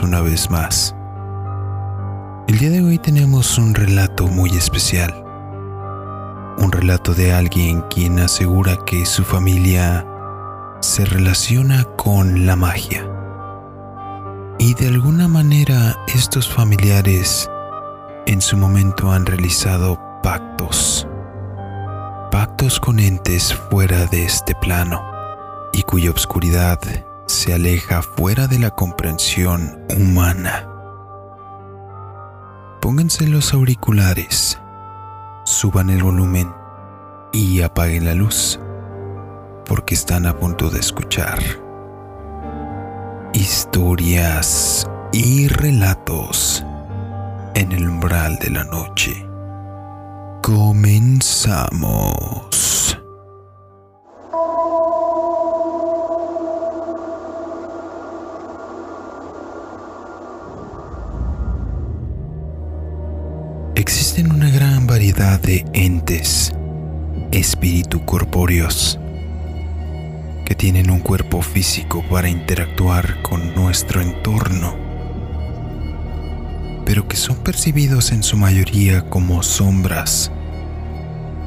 una vez más. El día de hoy tenemos un relato muy especial. Un relato de alguien quien asegura que su familia se relaciona con la magia. Y de alguna manera estos familiares en su momento han realizado pactos. Pactos con entes fuera de este plano y cuya obscuridad se aleja fuera de la comprensión humana. Pónganse los auriculares, suban el volumen y apaguen la luz, porque están a punto de escuchar historias y relatos en el umbral de la noche. Comenzamos. De entes, espíritu corpóreos, que tienen un cuerpo físico para interactuar con nuestro entorno, pero que son percibidos en su mayoría como sombras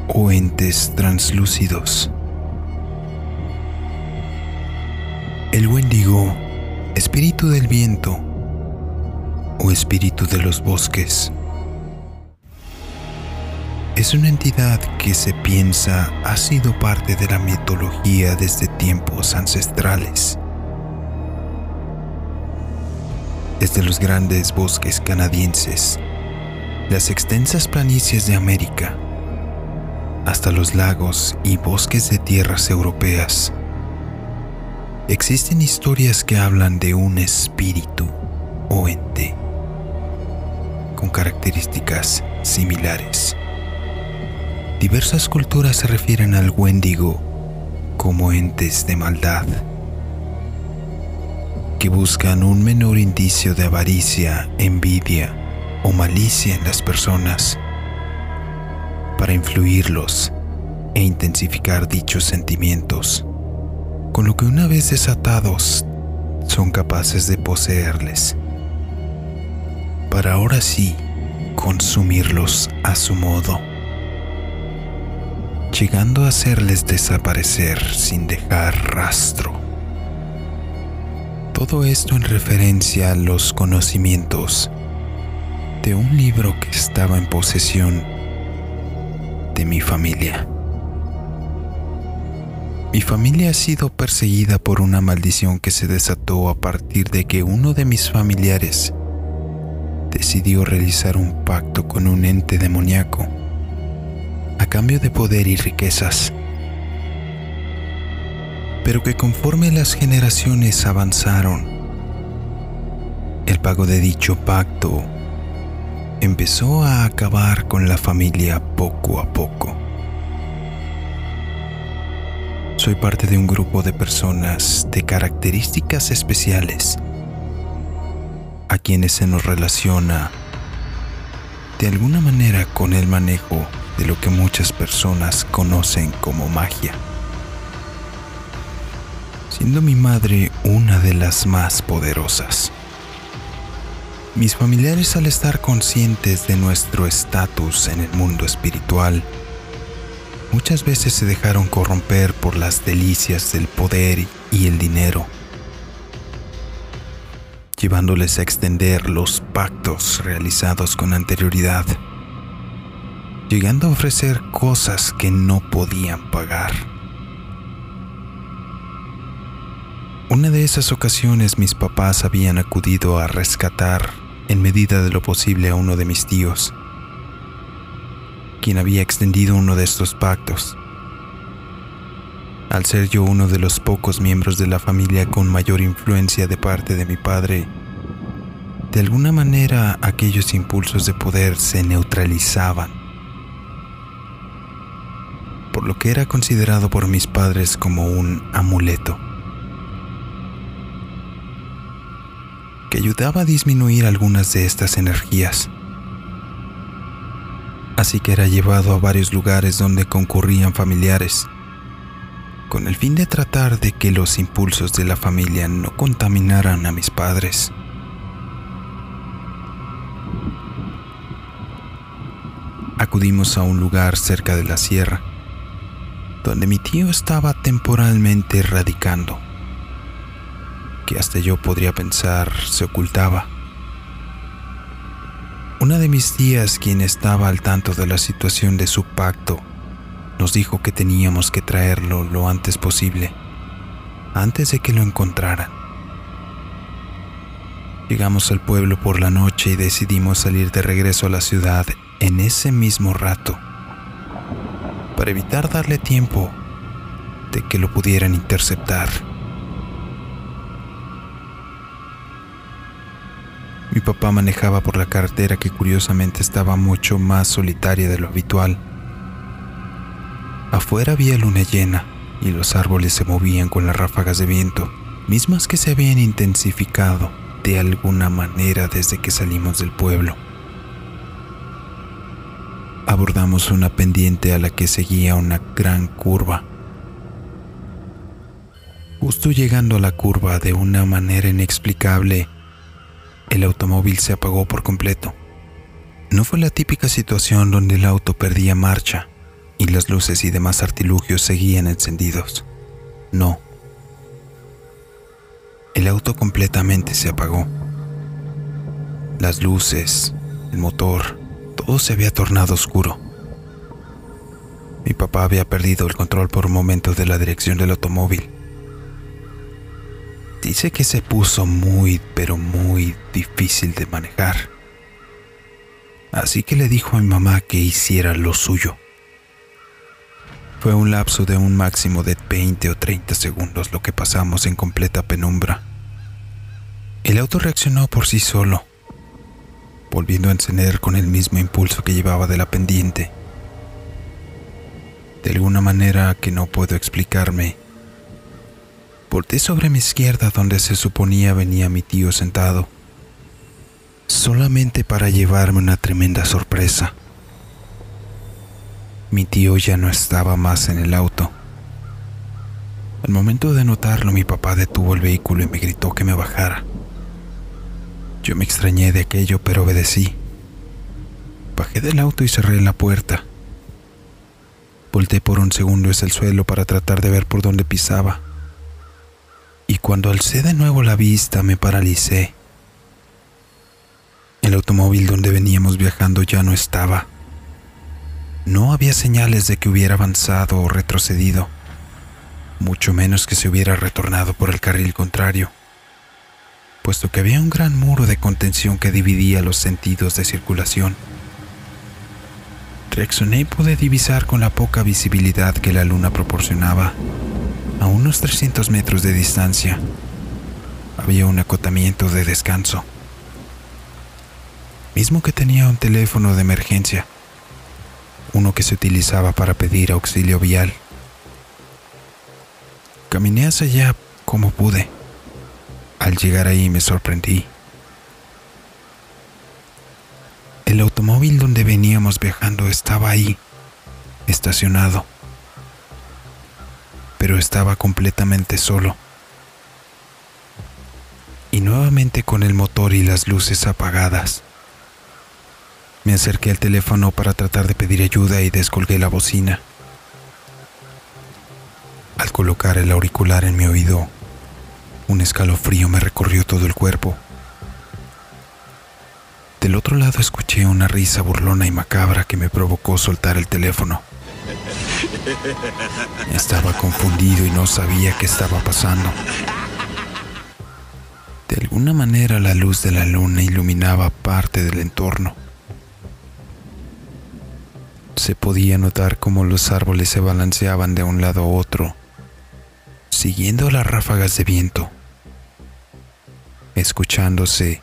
o entes translúcidos. El Wendigo, espíritu del viento o espíritu de los bosques es una entidad que se piensa ha sido parte de la mitología desde tiempos ancestrales. Desde los grandes bosques canadienses, las extensas planicies de América, hasta los lagos y bosques de tierras europeas, existen historias que hablan de un espíritu o ente con características similares. Diversas culturas se refieren al Wendigo como entes de maldad, que buscan un menor indicio de avaricia, envidia o malicia en las personas para influirlos e intensificar dichos sentimientos, con lo que una vez desatados son capaces de poseerles, para ahora sí consumirlos a su modo llegando a hacerles desaparecer sin dejar rastro. Todo esto en referencia a los conocimientos de un libro que estaba en posesión de mi familia. Mi familia ha sido perseguida por una maldición que se desató a partir de que uno de mis familiares decidió realizar un pacto con un ente demoníaco cambio de poder y riquezas. Pero que conforme las generaciones avanzaron, el pago de dicho pacto empezó a acabar con la familia poco a poco. Soy parte de un grupo de personas de características especiales a quienes se nos relaciona de alguna manera con el manejo de lo que muchas personas conocen como magia. Siendo mi madre una de las más poderosas. Mis familiares al estar conscientes de nuestro estatus en el mundo espiritual, muchas veces se dejaron corromper por las delicias del poder y el dinero, llevándoles a extender los pactos realizados con anterioridad llegando a ofrecer cosas que no podían pagar. Una de esas ocasiones mis papás habían acudido a rescatar en medida de lo posible a uno de mis tíos, quien había extendido uno de estos pactos. Al ser yo uno de los pocos miembros de la familia con mayor influencia de parte de mi padre, de alguna manera aquellos impulsos de poder se neutralizaban por lo que era considerado por mis padres como un amuleto, que ayudaba a disminuir algunas de estas energías. Así que era llevado a varios lugares donde concurrían familiares, con el fin de tratar de que los impulsos de la familia no contaminaran a mis padres. acudimos a un lugar cerca de la sierra, donde mi tío estaba temporalmente radicando, que hasta yo podría pensar se ocultaba. Una de mis tías, quien estaba al tanto de la situación de su pacto, nos dijo que teníamos que traerlo lo antes posible, antes de que lo encontraran. Llegamos al pueblo por la noche y decidimos salir de regreso a la ciudad en ese mismo rato, para evitar darle tiempo de que lo pudieran interceptar. Mi papá manejaba por la carretera que curiosamente estaba mucho más solitaria de lo habitual. Afuera había luna llena y los árboles se movían con las ráfagas de viento, mismas que se habían intensificado de alguna manera desde que salimos del pueblo. Abordamos una pendiente a la que seguía una gran curva. Justo llegando a la curva de una manera inexplicable, el automóvil se apagó por completo. No fue la típica situación donde el auto perdía marcha y las luces y demás artilugios seguían encendidos. No. El auto completamente se apagó. Las luces, el motor, todo se había tornado oscuro. Mi papá había perdido el control por un momento de la dirección del automóvil Dice que se puso muy, pero muy difícil de manejar. Así que le dijo a mi mamá que hiciera lo suyo. Fue un lapso de un máximo de 20 o 30 segundos lo que pasamos en completa penumbra. El auto reaccionó por sí solo, volviendo a encender con el mismo impulso que llevaba de la pendiente. De alguna manera que no puedo explicarme, Volté sobre mi izquierda donde se suponía venía mi tío sentado, solamente para llevarme una tremenda sorpresa. Mi tío ya no estaba más en el auto. Al momento de notarlo, mi papá detuvo el vehículo y me gritó que me bajara. Yo me extrañé de aquello, pero obedecí. Bajé del auto y cerré la puerta. Volté por un segundo hacia el suelo para tratar de ver por dónde pisaba y cuando alcé de nuevo la vista me paralicé. El automóvil donde veníamos viajando ya no estaba. No había señales de que hubiera avanzado o retrocedido, mucho menos que se hubiera retornado por el carril contrario, puesto que había un gran muro de contención que dividía los sentidos de circulación. Reaccioné y pude divisar con la poca visibilidad que la luna proporcionaba a unos 300 metros de distancia había un acotamiento de descanso, mismo que tenía un teléfono de emergencia, uno que se utilizaba para pedir auxilio vial. Caminé hacia allá como pude. Al llegar ahí me sorprendí. El automóvil donde veníamos viajando estaba ahí, estacionado pero estaba completamente solo. Y nuevamente con el motor y las luces apagadas. Me acerqué al teléfono para tratar de pedir ayuda y descolgué la bocina. Al colocar el auricular en mi oído, un escalofrío me recorrió todo el cuerpo. Del otro lado escuché una risa burlona y macabra que me provocó soltar el teléfono. Estaba confundido y no sabía qué estaba pasando. De alguna manera la luz de la luna iluminaba parte del entorno. Se podía notar cómo los árboles se balanceaban de un lado a otro, siguiendo las ráfagas de viento, escuchándose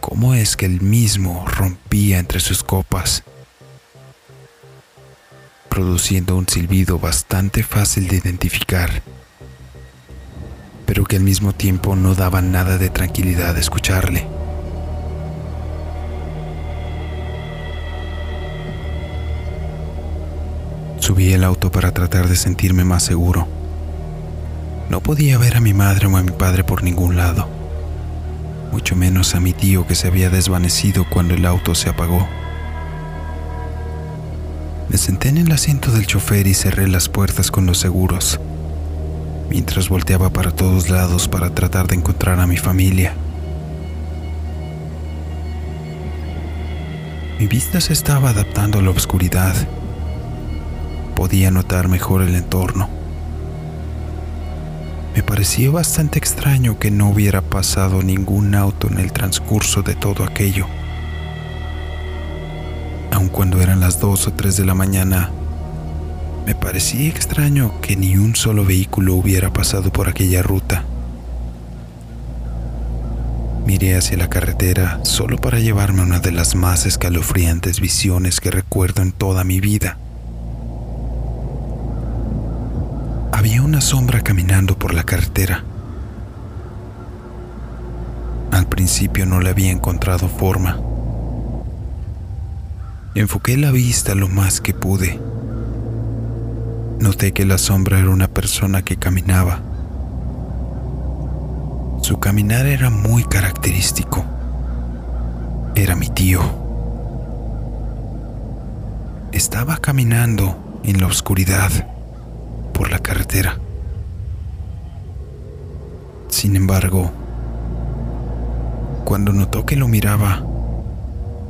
cómo es que el mismo rompía entre sus copas produciendo un silbido bastante fácil de identificar, pero que al mismo tiempo no daba nada de tranquilidad escucharle. Subí el auto para tratar de sentirme más seguro. No podía ver a mi madre o a mi padre por ningún lado, mucho menos a mi tío que se había desvanecido cuando el auto se apagó. Me senté en el asiento del chofer y cerré las puertas con los seguros, mientras volteaba para todos lados para tratar de encontrar a mi familia. Mi vista se estaba adaptando a la oscuridad. Podía notar mejor el entorno. Me pareció bastante extraño que no hubiera pasado ningún auto en el transcurso de todo aquello aun cuando eran las 2 o 3 de la mañana, me parecía extraño que ni un solo vehículo hubiera pasado por aquella ruta. Miré hacia la carretera solo para llevarme una de las más escalofriantes visiones que recuerdo en toda mi vida. Había una sombra caminando por la carretera. Al principio no le había encontrado forma Enfoqué la vista lo más que pude. Noté que la sombra era una persona que caminaba. Su caminar era muy característico. Era mi tío. Estaba caminando en la oscuridad por la carretera. Sin embargo, cuando notó que lo miraba,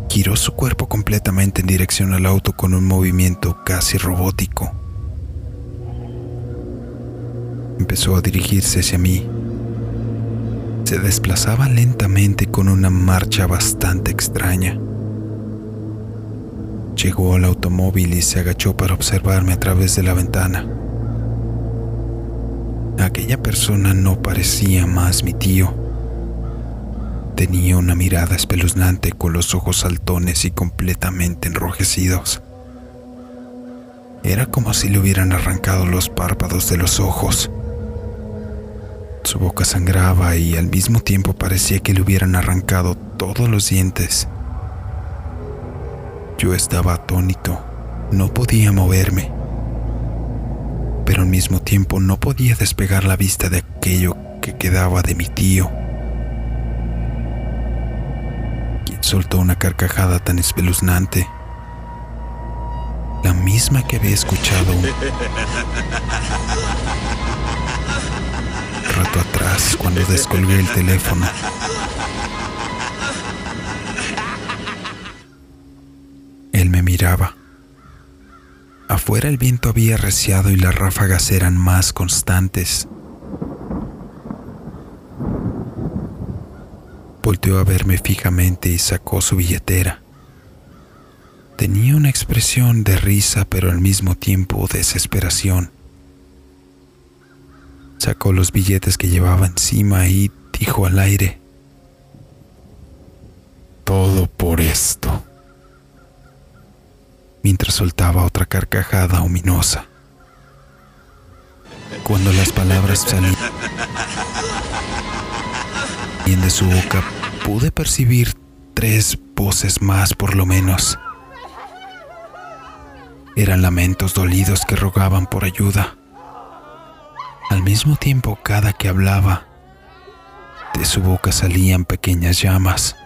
giró su cuerpo completamente en dirección al auto con un movimiento casi robótico. Empezó a dirigirse hacia mí. Se desplazaba lentamente con una marcha bastante extraña. Llegó al automóvil y se agachó para observarme a través de la ventana. Aquella persona no parecía más mi tío Tenía una mirada espeluznante con los ojos saltones y completamente enrojecidos. Era como si le hubieran arrancado los párpados de los ojos. Su boca sangraba y al mismo tiempo parecía que le hubieran arrancado todos los dientes. Yo estaba atónito, no podía moverme, al mismo tiempo no podía despegar la vista de aquello que quedaba de mi tío. soltó una carcajada tan espeluznante, la misma que había escuchado un rato atrás cuando descolgué el teléfono. Él me miraba. Afuera el viento había arreciado y las ráfagas eran más constantes. Volteó a verme fijamente y sacó su billetera. Tenía una expresión de risa pero al mismo tiempo desesperación. Sacó los billetes que llevaba encima y dijo al aire, todo por esto, mientras soltaba otra carcajada ominosa. Cuando las palabras salían de su boca, pude percibir tres voces más por lo menos. Eran lamentos dolidos que rogaban por ayuda. Al mismo tiempo, cada que hablaba, de su boca salían pequeñas llamas.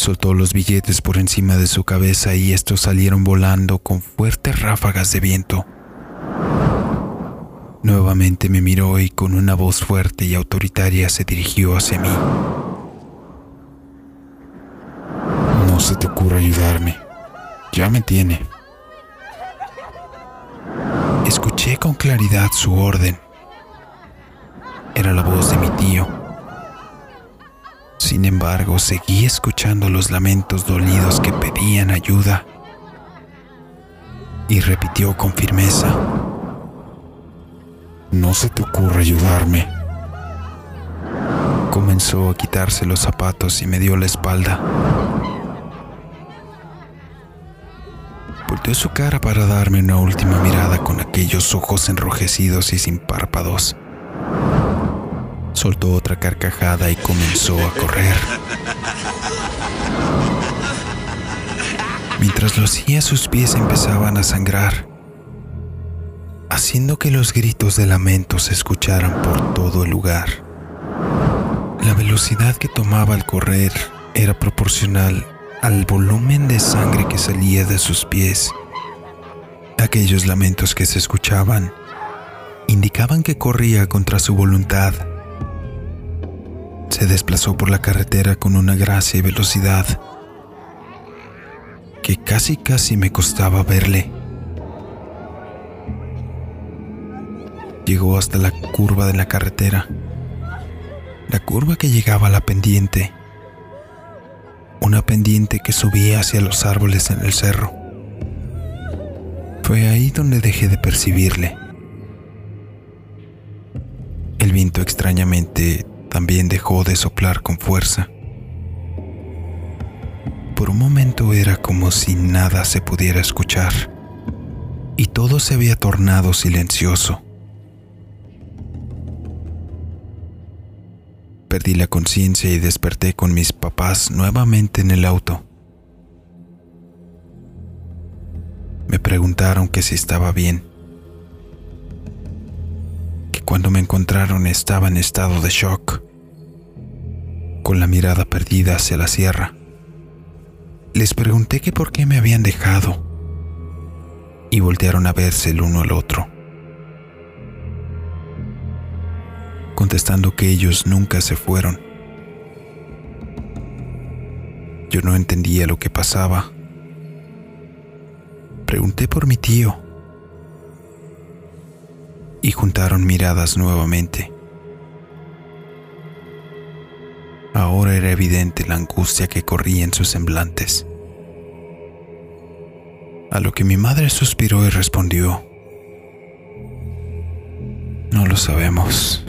Soltó los billetes por encima de su cabeza y estos salieron volando con fuertes ráfagas de viento. Nuevamente me miró y con una voz fuerte y autoritaria se dirigió hacia mí. se te ocurra ayudarme. Ya me tiene. Escuché con claridad su orden. Era la voz de mi tío. Sin embargo, seguí escuchando los lamentos dolidos que pedían ayuda. Y repitió con firmeza. No se te ocurra ayudarme. Comenzó a quitarse los zapatos y me dio la espalda. Volteó su cara para darme una última mirada con aquellos ojos enrojecidos y sin párpados. Soltó otra carcajada y comenzó a correr. Mientras lo hacía, sus pies empezaban a sangrar, haciendo que los gritos de lamento se escucharan por todo el lugar. La velocidad que tomaba al correr era proporcional al volumen de sangre que salía de sus pies Aquellos lamentos que se escuchaban indicaban que corría contra su voluntad. Se desplazó por la carretera con una gracia y velocidad que casi casi me costaba verle. Llegó hasta la curva de la carretera, la curva que llegaba a la pendiente, una pendiente que subía hacia los árboles en el cerro. Fue ahí donde dejé de percibirle. El viento extrañamente también dejó de soplar con fuerza. Por un momento era como si nada se pudiera escuchar y todo se había tornado silencioso. Perdí la conciencia y desperté con mis papás nuevamente en el auto. Me preguntaron que si estaba bien, cuando me encontraron estaba en estado de shock, con la mirada perdida hacia la sierra. Les pregunté que por qué me habían dejado y voltearon a verse el uno al otro, contestando que ellos nunca se fueron. Yo no entendía lo que pasaba pregunté por mi tío y juntaron miradas nuevamente. Ahora era evidente la angustia que corría en sus semblantes. A lo que mi madre suspiró y respondió, no lo sabemos.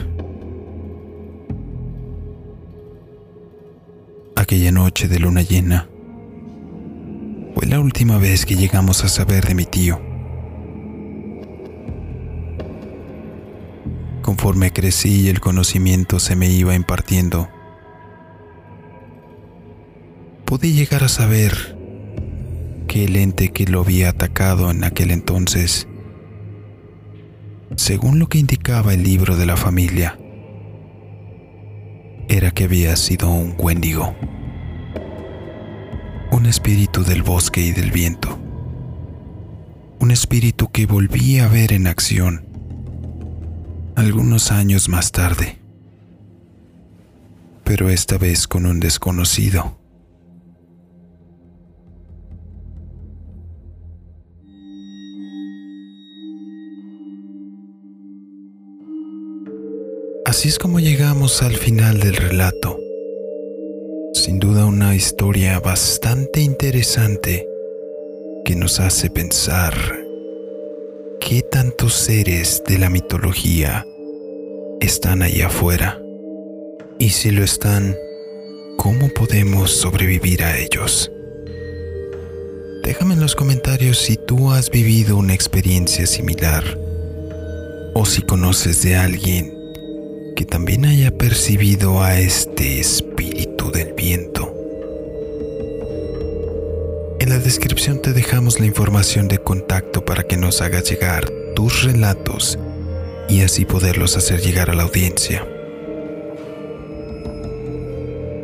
Aquella noche de luna llena, fue la última vez que llegamos a saber de mi tío. Conforme crecí y el conocimiento se me iba impartiendo, pude llegar a saber que el ente que lo había atacado en aquel entonces, según lo que indicaba el libro de la familia, era que había sido un Wendigo un espíritu del bosque y del viento, un espíritu que volví a ver en acción algunos años más tarde, pero esta vez con un desconocido. Así es como llegamos al final del relato sin duda una historia bastante interesante que nos hace pensar qué tantos seres de la mitología están allá afuera y si lo están, ¿cómo podemos sobrevivir a ellos? Déjame en los comentarios si tú has vivido una experiencia similar o si conoces de alguien que también haya percibido a este espíritu del viento. La descripción te dejamos la información de contacto para que nos hagas llegar tus relatos y así poderlos hacer llegar a la audiencia.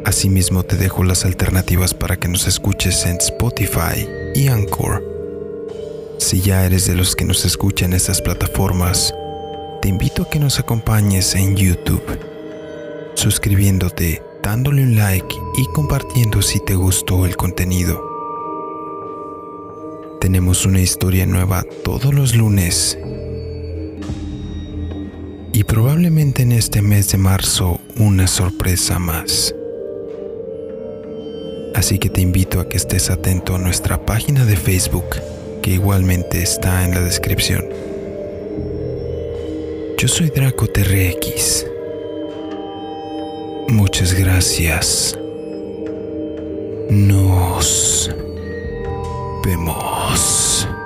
Asimismo te dejo las alternativas para que nos escuches en Spotify y Anchor. Si ya eres de los que nos escuchan en estas plataformas, te invito a que nos acompañes en YouTube, suscribiéndote, dándole un like y compartiendo si te gustó el contenido. Tenemos una historia nueva todos los lunes y probablemente en este mes de marzo una sorpresa más. Así que te invito a que estés atento a nuestra página de Facebook, que igualmente está en la descripción. Yo soy Draco TRX. Muchas gracias. Nos vemos. ます。